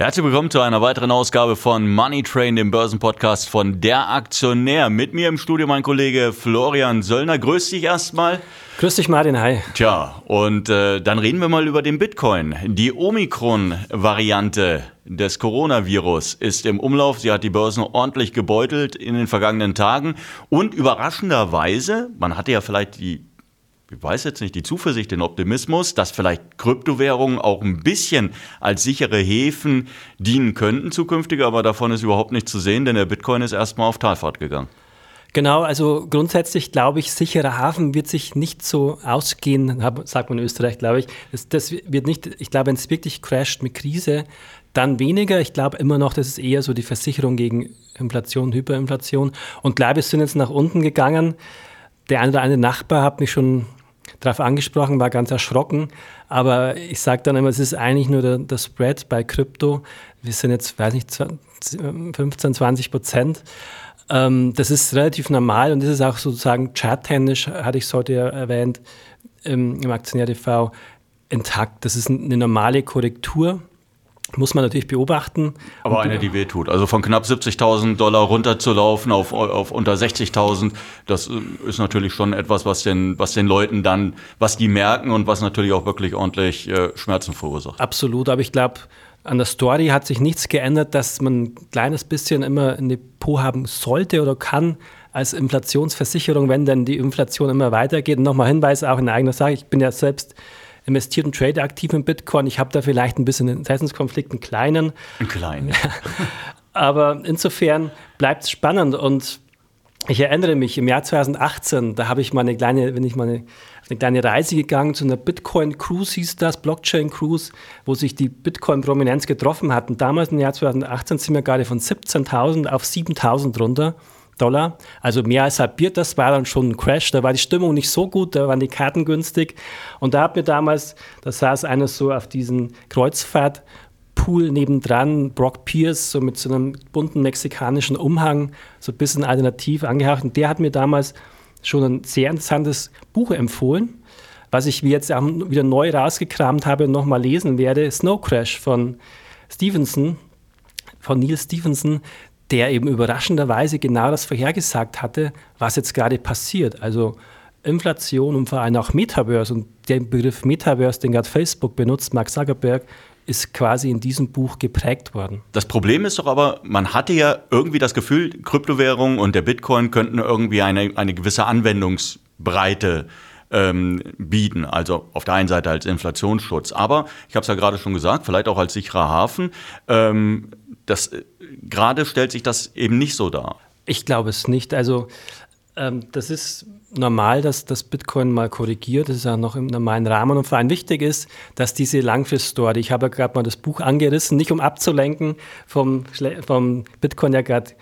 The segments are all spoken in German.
Herzlich willkommen zu einer weiteren Ausgabe von Money Train, dem Börsenpodcast von Der Aktionär. Mit mir im Studio mein Kollege Florian Söllner. Grüß dich erstmal. Grüß dich, Martin. Hi. Tja, und äh, dann reden wir mal über den Bitcoin. Die Omikron-Variante des Coronavirus ist im Umlauf. Sie hat die Börsen ordentlich gebeutelt in den vergangenen Tagen. Und überraschenderweise, man hatte ja vielleicht die ich weiß jetzt nicht, die Zuversicht, den Optimismus, dass vielleicht Kryptowährungen auch ein bisschen als sichere Häfen dienen könnten zukünftig, aber davon ist überhaupt nichts zu sehen, denn der Bitcoin ist erstmal auf Talfahrt gegangen. Genau, also grundsätzlich glaube ich, sicherer Hafen wird sich nicht so ausgehen, sagt man in Österreich, glaube ich. Das, das wird nicht, ich glaube, wenn es wirklich crasht mit Krise, dann weniger. Ich glaube immer noch, das ist eher so die Versicherung gegen Inflation, Hyperinflation. Und glaube, es sind jetzt nach unten gegangen. Der eine oder andere Nachbar hat mich schon darauf angesprochen, war ganz erschrocken. Aber ich sage dann immer, es ist eigentlich nur der, der Spread bei Krypto. Wir sind jetzt, weiß nicht, 15, 20 Prozent. Ähm, das ist relativ normal und das ist auch sozusagen charttechnisch, hatte ich es heute ja erwähnt, im, im Aktionär TV, intakt. Das ist eine normale Korrektur. Muss man natürlich beobachten. Aber eine, die wehtut. Also von knapp 70.000 Dollar runterzulaufen auf, auf unter 60.000, das äh, ist natürlich schon etwas, was den, was den Leuten dann, was die merken und was natürlich auch wirklich ordentlich äh, Schmerzen verursacht. Absolut, aber ich glaube, an der Story hat sich nichts geändert, dass man ein kleines bisschen immer ein Depot haben sollte oder kann als Inflationsversicherung, wenn dann die Inflation immer weitergeht. Und nochmal Hinweis auch in eigener Sache, ich bin ja selbst investiert und trade aktiv in Bitcoin. Ich habe da vielleicht ein bisschen einen Interessenskonflikt, einen kleinen. Einen kleinen. Aber insofern bleibt es spannend und ich erinnere mich, im Jahr 2018, da habe ich mal eine kleine, wenn ich mal eine, eine kleine Reise gegangen zu einer Bitcoin Cruise, hieß das, Blockchain Cruise, wo sich die Bitcoin-Prominenz getroffen hatten. Damals im Jahr 2018 sind wir gerade von 17.000 auf 7.000 runter. Dollar, also mehr als halbiert. Das war dann schon ein Crash. Da war die Stimmung nicht so gut, da waren die Karten günstig. Und da hat mir damals, da saß einer so auf diesem Kreuzfahrtpool nebendran, Brock Pierce, so mit so einem bunten mexikanischen Umhang, so ein bisschen alternativ angehaucht. Und der hat mir damals schon ein sehr interessantes Buch empfohlen, was ich jetzt auch wieder neu rausgekramt habe und nochmal lesen werde, Snow Crash von Stevenson, von Neil Stevenson, der eben überraschenderweise genau das vorhergesagt hatte, was jetzt gerade passiert. Also Inflation und vor allem auch Metaverse. Und der Begriff Metaverse, den gerade Facebook benutzt, Mark Zuckerberg, ist quasi in diesem Buch geprägt worden. Das Problem ist doch aber, man hatte ja irgendwie das Gefühl, Kryptowährungen und der Bitcoin könnten irgendwie eine, eine gewisse Anwendungsbreite ähm, bieten. Also auf der einen Seite als Inflationsschutz, aber ich habe es ja gerade schon gesagt, vielleicht auch als sicherer Hafen. Ähm, das, äh, gerade stellt sich das eben nicht so dar. Ich glaube es nicht. Also ähm, das ist normal, dass das Bitcoin mal korrigiert. Das ist ja noch im normalen Rahmen. Und vor allem wichtig ist, dass diese Langfrist-Story, ich habe ja gerade mal das Buch angerissen, nicht um abzulenken vom, vom Bitcoin ja gerade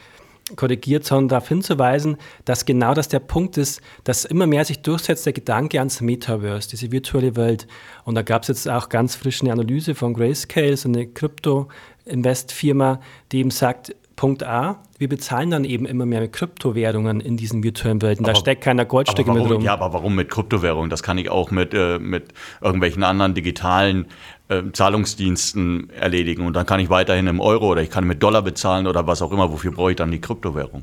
korrigiert, sondern darauf hinzuweisen, dass genau das der Punkt ist, dass immer mehr sich durchsetzt der Gedanke ans Metaverse, diese virtuelle Welt. Und da gab es jetzt auch ganz frisch eine Analyse von Grayscale, so eine Krypto-Invest-Firma, die eben sagt, Punkt A, wir bezahlen dann eben immer mehr mit Kryptowährungen in diesen virtuellen Welten. Da steckt keiner Goldstücke mit rum. Ja, aber warum mit Kryptowährungen? Das kann ich auch mit, äh, mit irgendwelchen anderen digitalen äh, Zahlungsdiensten erledigen. Und dann kann ich weiterhin im Euro oder ich kann mit Dollar bezahlen oder was auch immer. Wofür brauche ich dann die Kryptowährung?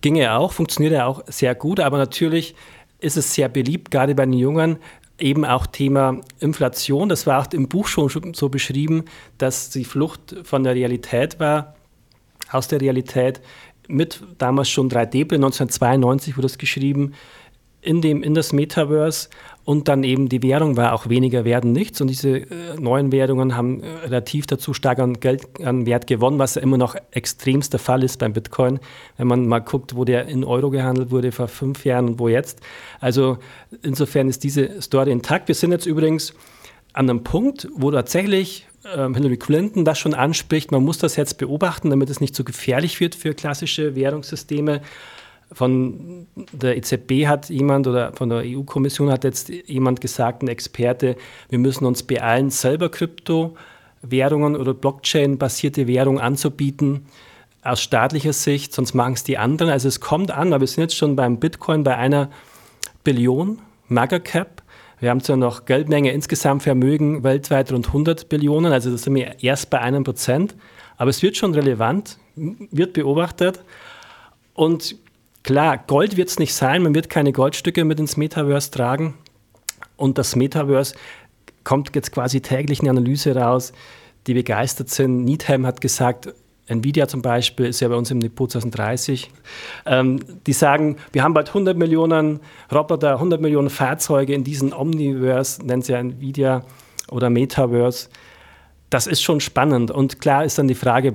Ginge auch, funktioniert ja auch sehr gut, aber natürlich ist es sehr beliebt, gerade bei den Jungen, eben auch Thema Inflation. Das war auch im Buch schon so beschrieben, dass die Flucht von der Realität war aus der Realität mit damals schon 3D-Brille, 1992 wurde es geschrieben, in, dem, in das Metaverse und dann eben die Währung war auch weniger werden nichts und diese äh, neuen Währungen haben äh, relativ dazu stark an Geld, an Wert gewonnen, was ja immer noch extremster Fall ist beim Bitcoin, wenn man mal guckt, wo der in Euro gehandelt wurde vor fünf Jahren und wo jetzt. Also insofern ist diese Story intakt. Wir sind jetzt übrigens an einem Punkt, wo tatsächlich Hillary Clinton das schon anspricht, man muss das jetzt beobachten, damit es nicht so gefährlich wird für klassische Währungssysteme. Von der EZB hat jemand oder von der EU-Kommission hat jetzt jemand gesagt, ein Experte, wir müssen uns beeilen, selber Kryptowährungen oder Blockchain-basierte Währungen anzubieten. aus staatlicher Sicht, sonst machen es die anderen. Also es kommt an, aber wir sind jetzt schon beim Bitcoin bei einer Billion Megacap. Wir haben zwar noch Geldmenge insgesamt Vermögen weltweit rund 100 Billionen, also das sind wir erst bei einem Prozent, aber es wird schon relevant, wird beobachtet. Und klar, Gold wird es nicht sein, man wird keine Goldstücke mit ins Metaverse tragen. Und das Metaverse kommt jetzt quasi täglich eine Analyse raus, die begeistert sind. Needham hat gesagt, Nvidia zum Beispiel ist ja bei uns im Depot 2030. Ähm, die sagen, wir haben bald 100 Millionen Roboter, 100 Millionen Fahrzeuge in diesem Omniverse, nennt sie ja Nvidia oder Metaverse. Das ist schon spannend. Und klar ist dann die Frage,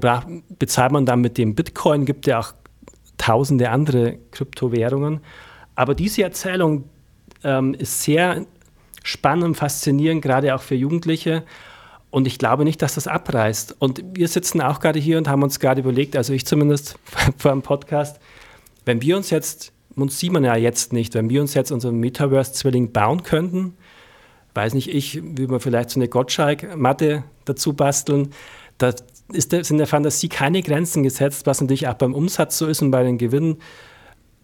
bezahlt man dann mit dem Bitcoin? Gibt ja auch tausende andere Kryptowährungen. Aber diese Erzählung ähm, ist sehr spannend faszinierend, gerade auch für Jugendliche. Und ich glaube nicht, dass das abreißt. Und wir sitzen auch gerade hier und haben uns gerade überlegt, also ich zumindest vor dem Podcast, wenn wir uns jetzt, uns sieht man ja jetzt nicht, wenn wir uns jetzt unseren Metaverse-Zwilling bauen könnten, weiß nicht ich, wie wir vielleicht so eine Gottschalk-Matte dazu basteln, da ist in der Fantasie keine Grenzen gesetzt, was natürlich auch beim Umsatz so ist und bei den Gewinnen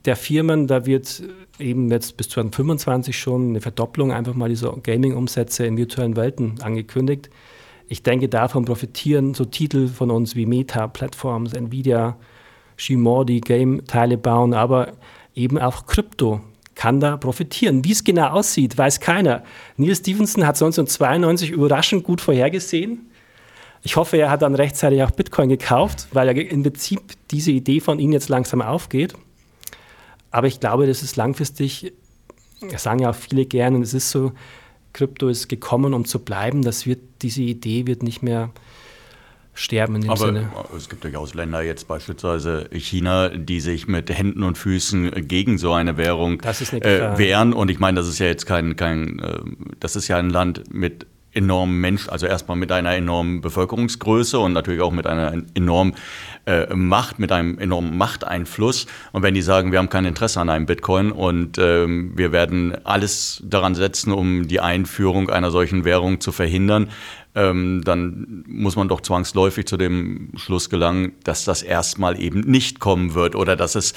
der Firmen, da wird eben jetzt bis 2025 schon eine Verdopplung einfach mal dieser Gaming-Umsätze in virtuellen Welten angekündigt. Ich denke, davon profitieren so Titel von uns wie Meta, Plattforms, Nvidia, Shimor, die Game-Teile bauen, aber eben auch Krypto kann da profitieren. Wie es genau aussieht, weiß keiner. Neil Stevenson hat 1992 überraschend gut vorhergesehen. Ich hoffe, er hat dann rechtzeitig auch Bitcoin gekauft, weil er im Prinzip diese Idee von ihm jetzt langsam aufgeht. Aber ich glaube, das ist langfristig, das sagen ja auch viele gerne, es ist so, Krypto ist gekommen, um zu bleiben. Das wird, diese Idee wird nicht mehr sterben in dem Aber Sinne. es gibt durchaus Länder, jetzt beispielsweise China, die sich mit Händen und Füßen gegen so eine Währung eine äh, wehren. Und ich meine, das ist ja jetzt kein, kein äh, das ist ja ein Land mit enormen Mensch, also erstmal mit einer enormen Bevölkerungsgröße und natürlich auch mit einer enormen äh, Macht, mit einem enormen Machteinfluss. Und wenn die sagen, wir haben kein Interesse an einem Bitcoin und ähm, wir werden alles daran setzen, um die Einführung einer solchen Währung zu verhindern, ähm, dann muss man doch zwangsläufig zu dem Schluss gelangen, dass das erstmal eben nicht kommen wird oder dass es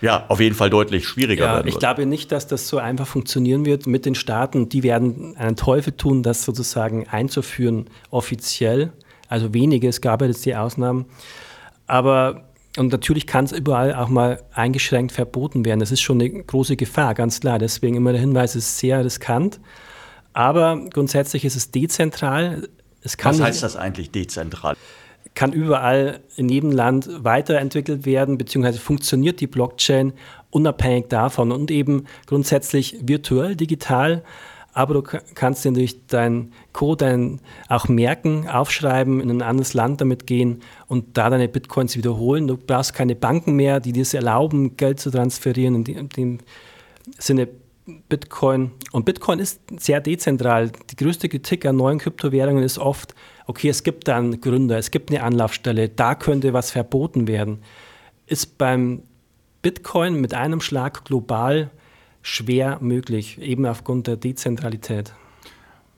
ja auf jeden Fall deutlich schwieriger ja, werden wird. Ich glaube nicht, dass das so einfach funktionieren wird mit den Staaten. Die werden einen Teufel tun, das sozusagen einzuführen offiziell. Also wenige, es gab ja jetzt die Ausnahmen. Aber und natürlich kann es überall auch mal eingeschränkt verboten werden. Das ist schon eine große Gefahr, ganz klar. Deswegen immer der Hinweis, es ist sehr riskant. Aber grundsätzlich ist es dezentral. Es Was heißt das eigentlich dezentral? Kann überall in jedem Land weiterentwickelt werden, beziehungsweise funktioniert die Blockchain unabhängig davon und eben grundsätzlich virtuell, digital. Aber du kannst dir durch deinen Code dein auch merken, aufschreiben, in ein anderes Land damit gehen und da deine Bitcoins wiederholen. Du brauchst keine Banken mehr, die dir es erlauben, Geld zu transferieren. In dem Sinne Bitcoin. Und Bitcoin ist sehr dezentral. Die größte Kritik an neuen Kryptowährungen ist oft, okay, es gibt da einen Gründer, es gibt eine Anlaufstelle, da könnte was verboten werden. Ist beim Bitcoin mit einem Schlag global schwer möglich, eben aufgrund der Dezentralität.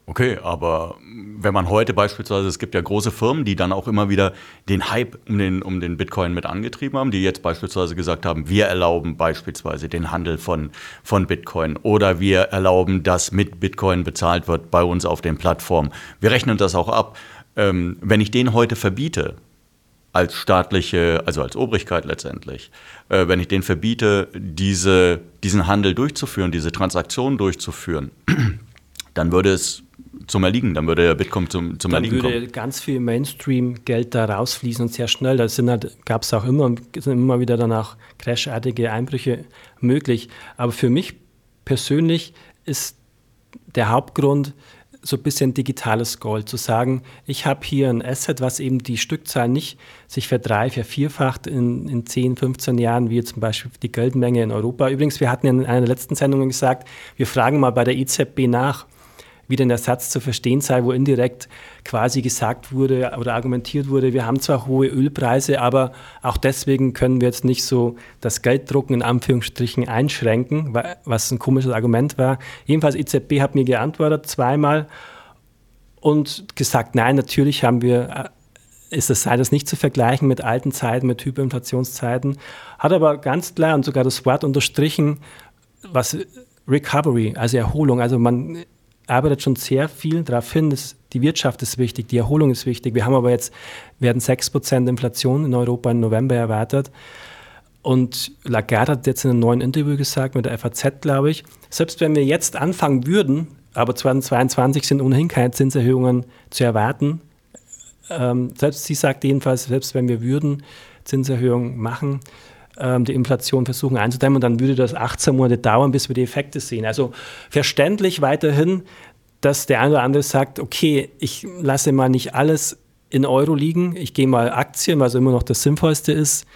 Okay, aber wenn man heute beispielsweise, es gibt ja große Firmen, die dann auch immer wieder den Hype um den, um den Bitcoin mit angetrieben haben, die jetzt beispielsweise gesagt haben, wir erlauben beispielsweise den Handel von, von Bitcoin oder wir erlauben, dass mit Bitcoin bezahlt wird bei uns auf den Plattformen. Wir rechnen das auch ab. Ähm, wenn ich den heute verbiete, als staatliche, also als Obrigkeit letztendlich, äh, wenn ich den verbiete, diese, diesen Handel durchzuführen, diese Transaktion durchzuführen, dann würde es zum Erliegen, dann würde der Bitcoin zum, zum dann Erliegen kommen. Dann würde ganz viel Mainstream-Geld da rausfließen und sehr schnell. Da halt, gab es auch immer, sind immer wieder danach crashartige Einbrüche möglich. Aber für mich persönlich ist der Hauptgrund, so ein bisschen digitales Gold, zu sagen, ich habe hier ein Asset, was eben die Stückzahl nicht sich verdrei, vervierfacht in, in 10, 15 Jahren, wie zum Beispiel die Geldmenge in Europa. Übrigens, wir hatten in einer der letzten Sendungen gesagt, wir fragen mal bei der EZB nach, wie denn der Satz zu verstehen sei, wo indirekt quasi gesagt wurde oder argumentiert wurde, wir haben zwar hohe Ölpreise, aber auch deswegen können wir jetzt nicht so das Gelddrucken in Anführungsstrichen einschränken, was ein komisches Argument war. Jedenfalls EZB hat mir geantwortet zweimal und gesagt, nein, natürlich haben wir ist das das nicht zu vergleichen mit alten Zeiten, mit Hyperinflationszeiten. Hat aber ganz klar und sogar das Wort unterstrichen, was Recovery, also Erholung. Also man arbeitet schon sehr viel darauf hin, dass die Wirtschaft ist wichtig, die Erholung ist wichtig. Wir haben aber jetzt, werden 6% Inflation in Europa im November erwartet. Und Lagarde hat jetzt in einem neuen Interview gesagt, mit der FAZ, glaube ich, selbst wenn wir jetzt anfangen würden, aber 2022 sind ohnehin keine Zinserhöhungen zu erwarten, ähm, selbst sie sagt jedenfalls, selbst wenn wir würden Zinserhöhungen machen, ähm, die Inflation versuchen einzudämmen, dann würde das 18 Monate dauern, bis wir die Effekte sehen. Also verständlich weiterhin, dass der eine oder andere sagt, okay, ich lasse mal nicht alles in Euro liegen, ich gehe mal Aktien, was immer noch das Sinnvollste ist,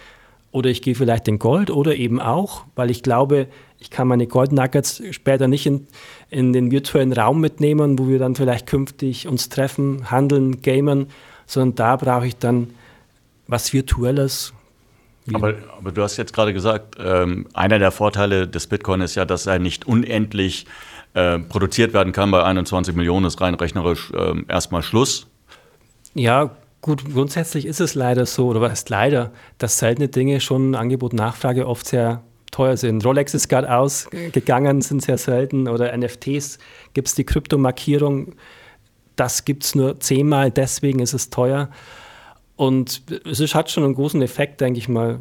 oder ich gehe vielleicht in Gold oder eben auch, weil ich glaube, ich kann meine Gold Nuggets später nicht in, in den virtuellen Raum mitnehmen, wo wir dann vielleicht künftig uns treffen, handeln, gamen, sondern da brauche ich dann was Virtuelles. Aber, aber, du hast jetzt gerade gesagt, ähm, einer der Vorteile des Bitcoin ist ja, dass er nicht unendlich äh, produziert werden kann. Bei 21 Millionen ist rein rechnerisch äh, erstmal Schluss. Ja, Gut, grundsätzlich ist es leider so, oder was heißt leider, dass seltene Dinge schon Angebot Nachfrage oft sehr teuer sind. Rolex ist gerade ausgegangen, sind sehr selten, oder NFTs gibt es die Kryptomarkierung, das gibt es nur zehnmal, deswegen ist es teuer. Und es hat schon einen großen Effekt, denke ich mal,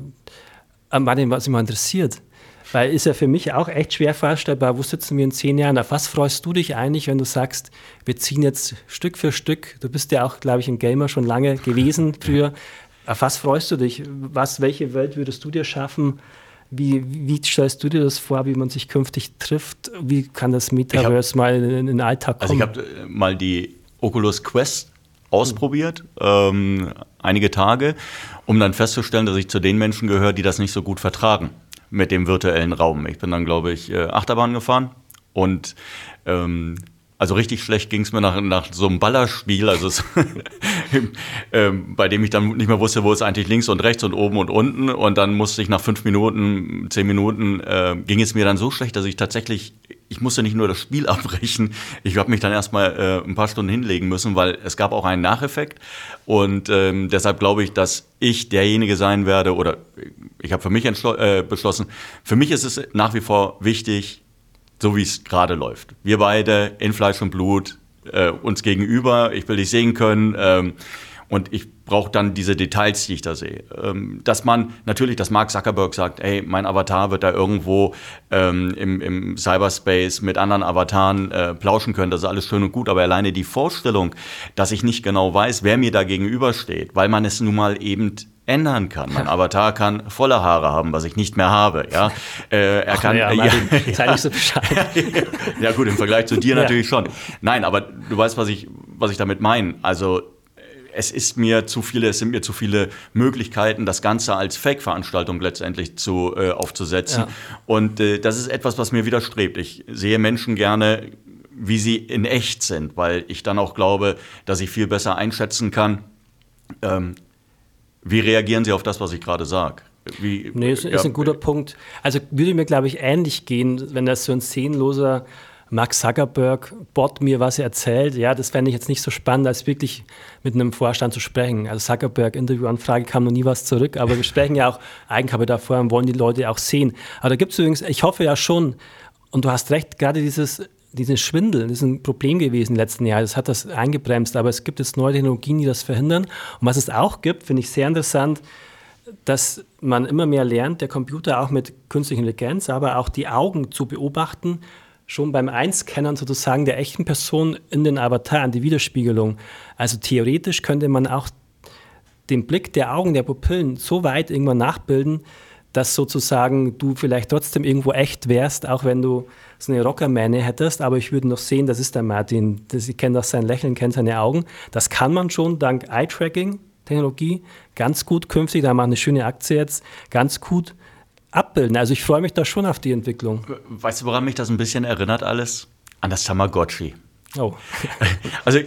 an dem, was mich mal interessiert. Weil ist ja für mich auch echt schwer vorstellbar, wo sitzen wir in zehn Jahren? Auf was freust du dich eigentlich, wenn du sagst, wir ziehen jetzt Stück für Stück, du bist ja auch, glaube ich, ein Gamer schon lange gewesen früher. Auf was freust du dich? Was, welche Welt würdest du dir schaffen? Wie, wie stellst du dir das vor, wie man sich künftig trifft? Wie kann das Metaverse hab, mal in, den Alltag kommen? Also ich habe mal die Oculus Quest ausprobiert, ähm, einige Tage, um dann festzustellen, dass ich zu den Menschen gehöre, die das nicht so gut vertragen mit dem virtuellen Raum. Ich bin dann, glaube ich, äh, Achterbahn gefahren und ähm, also richtig schlecht ging es mir nach, nach so einem Ballerspiel, also es, ähm, bei dem ich dann nicht mehr wusste, wo ist eigentlich links und rechts und oben und unten. Und dann musste ich nach fünf Minuten, zehn Minuten, äh, ging es mir dann so schlecht, dass ich tatsächlich, ich musste nicht nur das Spiel abbrechen, ich habe mich dann erstmal äh, ein paar Stunden hinlegen müssen, weil es gab auch einen Nacheffekt. Und ähm, deshalb glaube ich, dass ich derjenige sein werde, oder ich habe für mich äh, beschlossen, für mich ist es nach wie vor wichtig, so wie es gerade läuft. Wir beide in Fleisch und Blut, äh, uns gegenüber, ich will dich sehen können. Ähm, und ich brauche dann diese Details, die ich da sehe. Ähm, dass man natürlich, dass Mark Zuckerberg sagt, ey, mein Avatar wird da irgendwo ähm, im, im, Cyberspace mit anderen Avataren äh, plauschen können, das ist alles schön und gut, aber alleine die Vorstellung, dass ich nicht genau weiß, wer mir da gegenübersteht, weil man es nun mal eben ändern kann. Mein Avatar kann volle Haare haben, was ich nicht mehr habe. Ja, äh, er Ach, kann. Ja, ja, ja, nicht so Bescheid. ja gut, im Vergleich zu dir ja. natürlich schon. Nein, aber du weißt, was ich, was ich damit meine. Also es ist mir zu viele, es sind mir zu viele Möglichkeiten, das Ganze als Fake-Veranstaltung letztendlich zu, äh, aufzusetzen. Ja. Und äh, das ist etwas, was mir widerstrebt. Ich sehe Menschen gerne, wie sie in echt sind, weil ich dann auch glaube, dass ich viel besser einschätzen kann, ähm, wie reagieren Sie auf das, was ich gerade sage? Wie, nee, ist, ja, ist ein guter Punkt. Also würde mir, glaube ich, ähnlich gehen, wenn das so ein szenenloser Max Zuckerberg-Bot mir was erzählt. Ja, das fände ich jetzt nicht so spannend, als wirklich mit einem Vorstand zu sprechen. Also Zuckerberg-Interviewanfrage kam noch nie was zurück, aber wir sprechen ja auch Eigenkapital davor und wollen die Leute auch sehen. Aber da gibt es übrigens, ich hoffe ja schon, und du hast recht, gerade dieses diesen Schwindel, das ist ein Problem gewesen im letzten Jahr. Das hat das eingebremst, aber es gibt jetzt neue Technologien, die das verhindern. Und was es auch gibt, finde ich sehr interessant, dass man immer mehr lernt, der Computer auch mit künstlicher Intelligenz, aber auch die Augen zu beobachten, schon beim Einscannen sozusagen der echten Person in den Avatar, an die Widerspiegelung. Also theoretisch könnte man auch den Blick der Augen, der Pupillen so weit irgendwann nachbilden, dass sozusagen du vielleicht trotzdem irgendwo echt wärst, auch wenn du so eine Rockermähne hättest, aber ich würde noch sehen, das ist der Martin. Das, ich kenne auch sein Lächeln, kenne seine Augen. Das kann man schon dank Eye-Tracking-Technologie ganz gut künftig, da haben wir eine schöne Aktie jetzt, ganz gut abbilden. Also ich freue mich da schon auf die Entwicklung. Weißt du, woran mich das ein bisschen erinnert alles? An das Tamagotchi. Oh. Also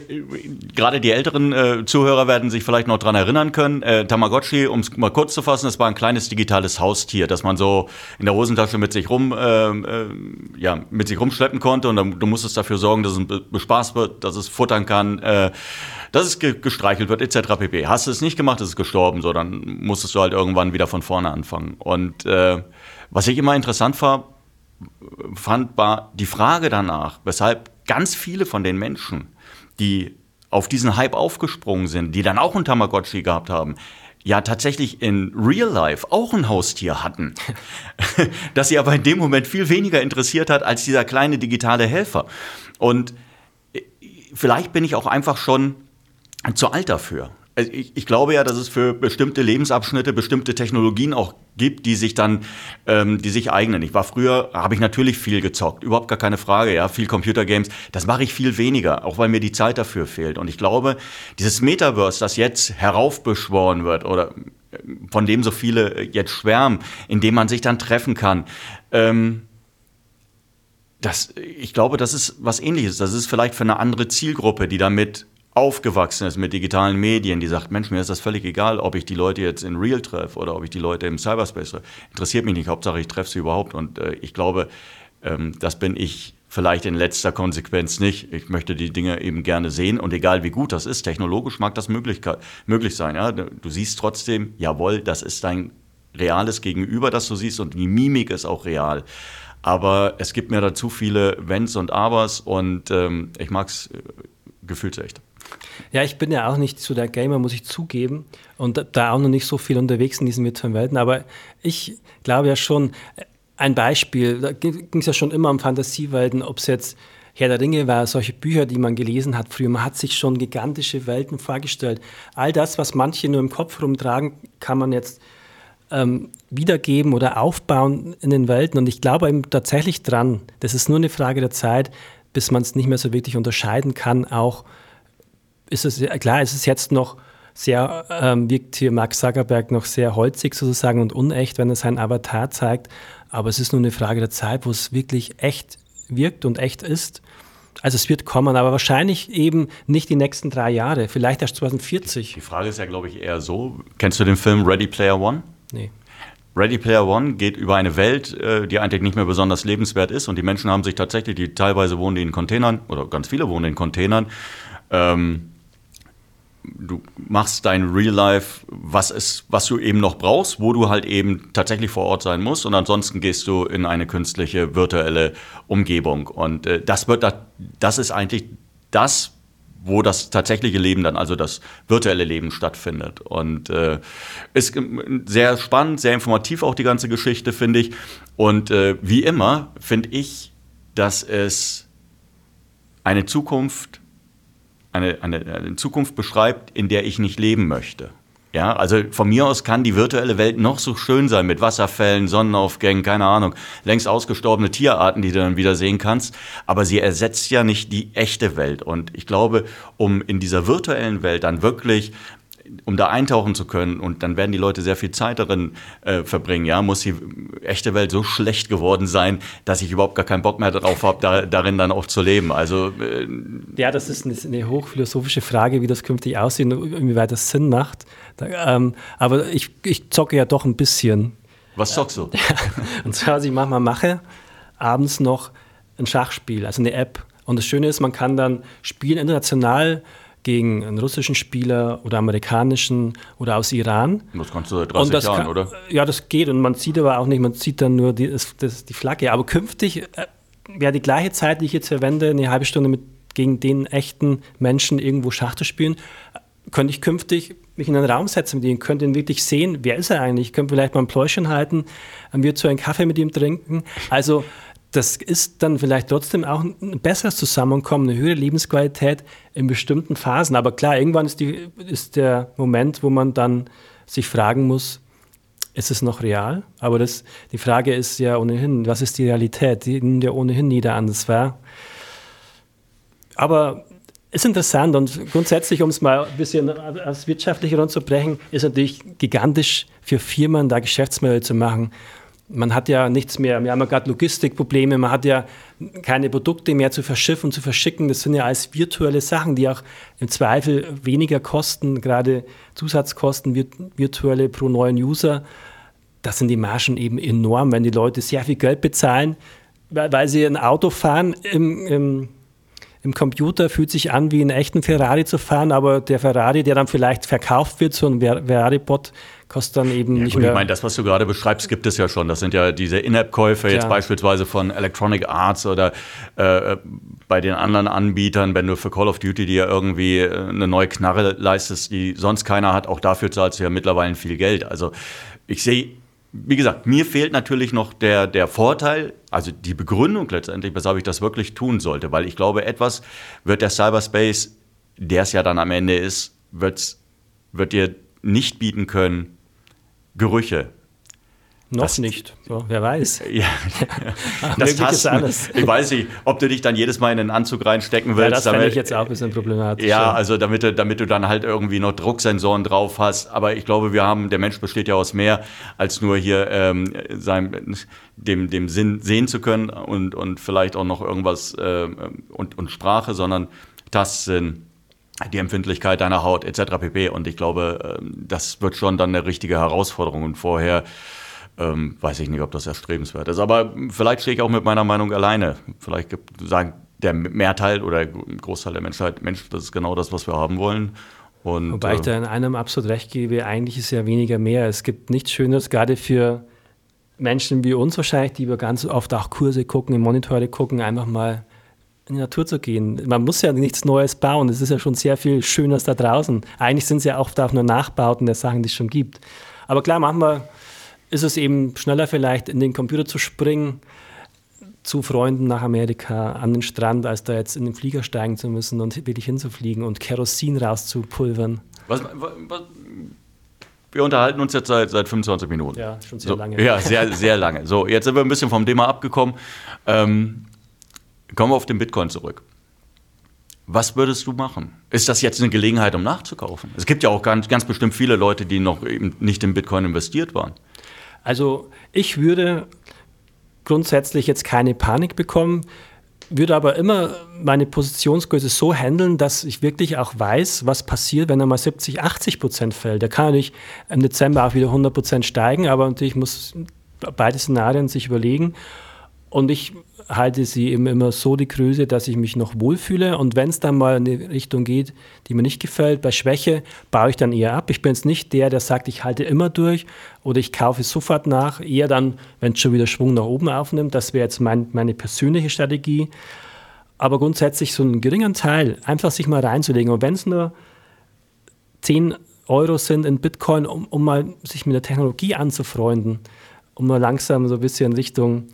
gerade die älteren äh, Zuhörer werden sich vielleicht noch daran erinnern können. Äh, Tamagotchi, um es mal kurz zu fassen, das war ein kleines digitales Haustier, das man so in der Hosentasche mit sich rum, äh, äh ja, mit sich rumschleppen konnte und dann, du musstest dafür sorgen, dass es bespaßt wird, dass es futtern kann, äh, dass es ge gestreichelt wird, etc. pp. Hast du es nicht gemacht, ist es gestorben, so dann musstest du halt irgendwann wieder von vorne anfangen. Und äh, was ich immer interessant war, fand, war die Frage danach, weshalb ganz viele von den Menschen, die auf diesen Hype aufgesprungen sind, die dann auch ein Tamagotchi gehabt haben, ja tatsächlich in Real Life auch ein Haustier hatten, das sie aber in dem Moment viel weniger interessiert hat als dieser kleine digitale Helfer. Und äh, vielleicht bin ich auch einfach schon zu alt dafür. Also ich, ich, glaube ja, dass es für bestimmte Lebensabschnitte bestimmte Technologien auch gibt, die sich dann, ähm, die sich eignen. Ich war früher, habe ich natürlich viel gezockt, überhaupt gar keine Frage, ja, viel Computergames. Das mache ich viel weniger, auch weil mir die Zeit dafür fehlt. Und ich glaube, dieses Metaverse, das jetzt heraufbeschworen wird oder äh, von dem so viele jetzt schwärmen, in dem man sich dann treffen kann, ähm, das, ich glaube, das ist was ähnliches. Das ist vielleicht für eine andere Zielgruppe, die damit aufgewachsen ist mit digitalen Medien, die sagt, Mensch, mir ist das völlig egal, ob ich die Leute jetzt in Real treffe oder ob ich die Leute im Cyberspace treffe. Interessiert mich nicht, Hauptsache ich treffe sie überhaupt. Und äh, ich glaube, ähm, das bin ich vielleicht in letzter Konsequenz nicht. Ich möchte die Dinge eben gerne sehen und egal wie gut das ist, technologisch mag das möglich, sein. Ja? Du siehst trotzdem, jawohl, das ist dein reales Gegenüber, das du siehst und die Mimik ist auch real. Aber es gibt mir da zu viele Wenns und Abers und ähm, ich mag es äh, gefühlsecht. Ja, ich bin ja auch nicht so der Gamer, muss ich zugeben. Und da auch noch nicht so viel unterwegs in diesen virtuellen Welten. Aber ich glaube ja schon, ein Beispiel, da ging es ja schon immer um Fantasiewelten, ob es jetzt Herr der Ringe war, solche Bücher, die man gelesen hat früher. Man hat sich schon gigantische Welten vorgestellt. All das, was manche nur im Kopf rumtragen, kann man jetzt ähm, wiedergeben oder aufbauen in den Welten. Und ich glaube eben tatsächlich dran, das ist nur eine Frage der Zeit, bis man es nicht mehr so wirklich unterscheiden kann, auch ist es, klar, ist es jetzt noch sehr, ähm, wirkt hier Mark Zuckerberg noch sehr holzig sozusagen und unecht, wenn er seinen Avatar zeigt. Aber es ist nur eine Frage der Zeit, wo es wirklich echt wirkt und echt ist. Also es wird kommen, aber wahrscheinlich eben nicht die nächsten drei Jahre, vielleicht erst 2040. Die Frage ist ja, glaube ich, eher so. Kennst du den Film Ready Player One? Nee. Ready Player One geht über eine Welt, äh, die eigentlich nicht mehr besonders lebenswert ist und die Menschen haben sich tatsächlich, die teilweise wohnen die in Containern oder ganz viele wohnen in Containern, ähm, du machst dein Real Life, was ist, was du eben noch brauchst, wo du halt eben tatsächlich vor Ort sein musst und ansonsten gehst du in eine künstliche virtuelle Umgebung und äh, das wird da, das ist eigentlich das, wo das tatsächliche Leben dann, also das virtuelle Leben stattfindet. Und äh, ist sehr spannend, sehr informativ auch die ganze Geschichte, finde ich. Und äh, wie immer finde ich, dass es eine Zukunft eine, eine, eine Zukunft beschreibt, in der ich nicht leben möchte. Ja, also von mir aus kann die virtuelle Welt noch so schön sein mit Wasserfällen, Sonnenaufgängen, keine Ahnung, längst ausgestorbene Tierarten, die du dann wieder sehen kannst. Aber sie ersetzt ja nicht die echte Welt. Und ich glaube, um in dieser virtuellen Welt dann wirklich um da eintauchen zu können und dann werden die Leute sehr viel Zeit darin äh, verbringen. Ja, muss die echte Welt so schlecht geworden sein, dass ich überhaupt gar keinen Bock mehr darauf habe, da, darin dann auch zu leben. Also äh, ja, das ist eine, eine, hochphilosophische Frage, wie das künftig aussieht und inwieweit das Sinn macht. Da, ähm, aber ich, ich zocke ja doch ein bisschen. Was zockst du? und zwar, was ich manchmal mache, abends noch ein Schachspiel, also eine App. Und das Schöne ist, man kann dann spielen international gegen einen russischen Spieler oder amerikanischen oder aus Iran. Das kannst du seit 30 Jahren, kann, oder? Ja, das geht und man sieht aber auch nicht, man sieht dann nur die, das, das, die Flagge. Aber künftig äh, wäre die gleiche Zeit, die ich jetzt verwende, eine halbe Stunde mit, gegen den echten Menschen irgendwo Schach zu spielen, könnte ich künftig mich in einen Raum setzen mit ihm, könnte ihn wirklich sehen, wer ist er eigentlich, ich könnte vielleicht mal ein Pläuschen halten, wir zu einen Kaffee mit ihm trinken. Also das ist dann vielleicht trotzdem auch ein besseres Zusammenkommen, eine höhere Lebensqualität in bestimmten Phasen. Aber klar, irgendwann ist, die, ist der Moment, wo man dann sich fragen muss, ist es noch real? Aber das, die Frage ist ja ohnehin, was ist die Realität? Die nimmt ja ohnehin jeder an. Das war. Aber ist interessant und grundsätzlich, um es mal ein bisschen als wirtschaftlich runterzubrechen, ist natürlich gigantisch für Firmen, da Geschäftsmodelle zu machen Man hat ja nichts mehr, wir haben ja gerade Logistikprobleme, man hat ja keine Produkte mehr zu verschiffen, zu verschicken. Das sind ja alles virtuelle Sachen, die auch im Zweifel weniger kosten, gerade Zusatzkosten, virtuelle pro neuen User. Das sind die Margen eben enorm, wenn die Leute sehr viel Geld bezahlen, weil sie ein Auto fahren im, im im Computer fühlt sich an, wie einen echten Ferrari zu fahren, aber der Ferrari, der dann vielleicht verkauft wird, so ein Ferrari-Bot, kostet dann eben ja, nicht gut, mehr. Ich meine, das, was du gerade beschreibst, gibt es ja schon. Das sind ja diese In-App-Käufe, jetzt beispielsweise von Electronic Arts oder äh, bei den anderen Anbietern, wenn du für Call of Duty dir irgendwie äh, eine neue Knarre leistest, die sonst keiner hat, auch dafür zahlst du ja mittlerweile viel Geld. Also ich sehe wie gesagt, mir fehlt natürlich noch der, der Vorteil, also die Begründung letztendlich, weshalb ich das wirklich tun sollte, weil ich glaube, etwas wird der Cyberspace, der es ja dann am Ende ist, wird dir nicht bieten können, Gerüche, noch das, nicht, so, wer weiß. Ja, das Tasten, alles. Ich weiß nicht, ob du dich dann jedes Mal in den Anzug reinstecken willst. Ja, das finde ich jetzt auch ein bisschen problematisch. Ja, also damit du, damit du dann halt irgendwie noch Drucksensoren drauf hast. Aber ich glaube, wir haben, der Mensch besteht ja aus mehr, als nur hier ähm, sein, dem, dem Sinn sehen zu können und, und vielleicht auch noch irgendwas äh, und, und Sprache, sondern Tastsinn, die Empfindlichkeit deiner Haut etc. pp. Und ich glaube, ähm, das wird schon dann eine richtige Herausforderung. Und vorher ähm, weiß ich nicht, ob das erstrebenswert ist. Aber vielleicht stehe ich auch mit meiner Meinung alleine. Vielleicht sagen der Mehrteil oder Großteil der Menschheit, Mensch, das ist genau das, was wir haben wollen. Und, Wobei ich da in einem absolut recht gebe, eigentlich ist ja weniger mehr. Es gibt nichts Schöneres, gerade für Menschen wie uns wahrscheinlich, die wir ganz oft auch Kurse gucken, im Monitore gucken, einfach mal in die Natur zu gehen. Man muss ja nichts Neues bauen. Es ist ja schon sehr viel Schönes da draußen. Eigentlich sind es ja oft auch nur Nachbauten der Sachen, die es schon gibt. Aber klar, machen wir ist es eben schneller vielleicht in den Computer zu springen, zu Freunden nach Amerika an den Strand, als da jetzt in den Flieger steigen zu müssen und wirklich hinzufliegen und Kerosin rauszupulvern. Was, was, wir unterhalten uns jetzt seit, seit 25 Minuten. Ja, schon sehr so, lange. Ja, sehr, sehr lange. So, jetzt sind wir ein bisschen vom Thema abgekommen. Ähm, kommen wir auf den Bitcoin zurück. Was würdest du machen? Ist das jetzt eine Gelegenheit, um nachzukaufen? Es gibt ja auch ganz, ganz bestimmt viele Leute, die noch eben nicht in Bitcoin investiert waren. Also ich würde grundsätzlich jetzt keine Panik bekommen, würde aber immer meine Positionsgröße so handeln, dass ich wirklich auch weiß, was passiert, wenn er mal 70, 80 Prozent fällt. Der kann natürlich im Dezember auch wieder 100 Prozent steigen, aber natürlich muss beide Szenarien sich überlegen. Und ich halte sie eben immer so die Größe, dass ich mich noch wohlfühle. Und wenn es dann mal in eine Richtung geht, die mir nicht gefällt, bei Schwäche, baue ich dann eher ab. Ich bin jetzt nicht der, der sagt, ich halte immer durch oder ich kaufe sofort nach. Eher dann, wenn es schon wieder Schwung nach oben aufnimmt. Das wäre jetzt mein, meine persönliche Strategie. Aber grundsätzlich so einen geringen Teil einfach sich mal reinzulegen. Und wenn es nur 10 Euro sind in Bitcoin, um, um mal sich mit der Technologie anzufreunden, um mal langsam so ein bisschen Richtung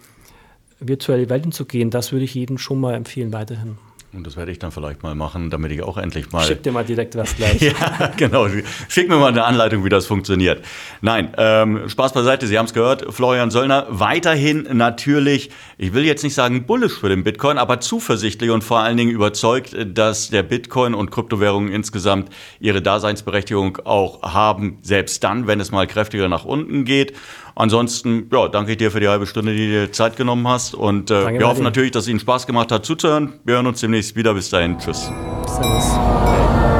virtuelle Welten zu gehen, das würde ich jedem schon mal empfehlen weiterhin. Und das werde ich dann vielleicht mal machen, damit ich auch endlich mal. Schick dir mal direkt was gleich. ja, genau. Schick mir mal eine Anleitung, wie das funktioniert. Nein, ähm, Spaß beiseite, Sie haben es gehört. Florian Söllner weiterhin natürlich, ich will jetzt nicht sagen bullish für den Bitcoin, aber zuversichtlich und vor allen Dingen überzeugt, dass der Bitcoin und Kryptowährungen insgesamt ihre Daseinsberechtigung auch haben, selbst dann, wenn es mal kräftiger nach unten geht. Ansonsten, ja, danke ich dir für die halbe Stunde, die du dir Zeit genommen hast. Und äh, wir hoffen natürlich, dass es Ihnen Spaß gemacht hat zuzuhören. Wir hören uns demnächst wieder. Bis dahin. Tschüss. Servus.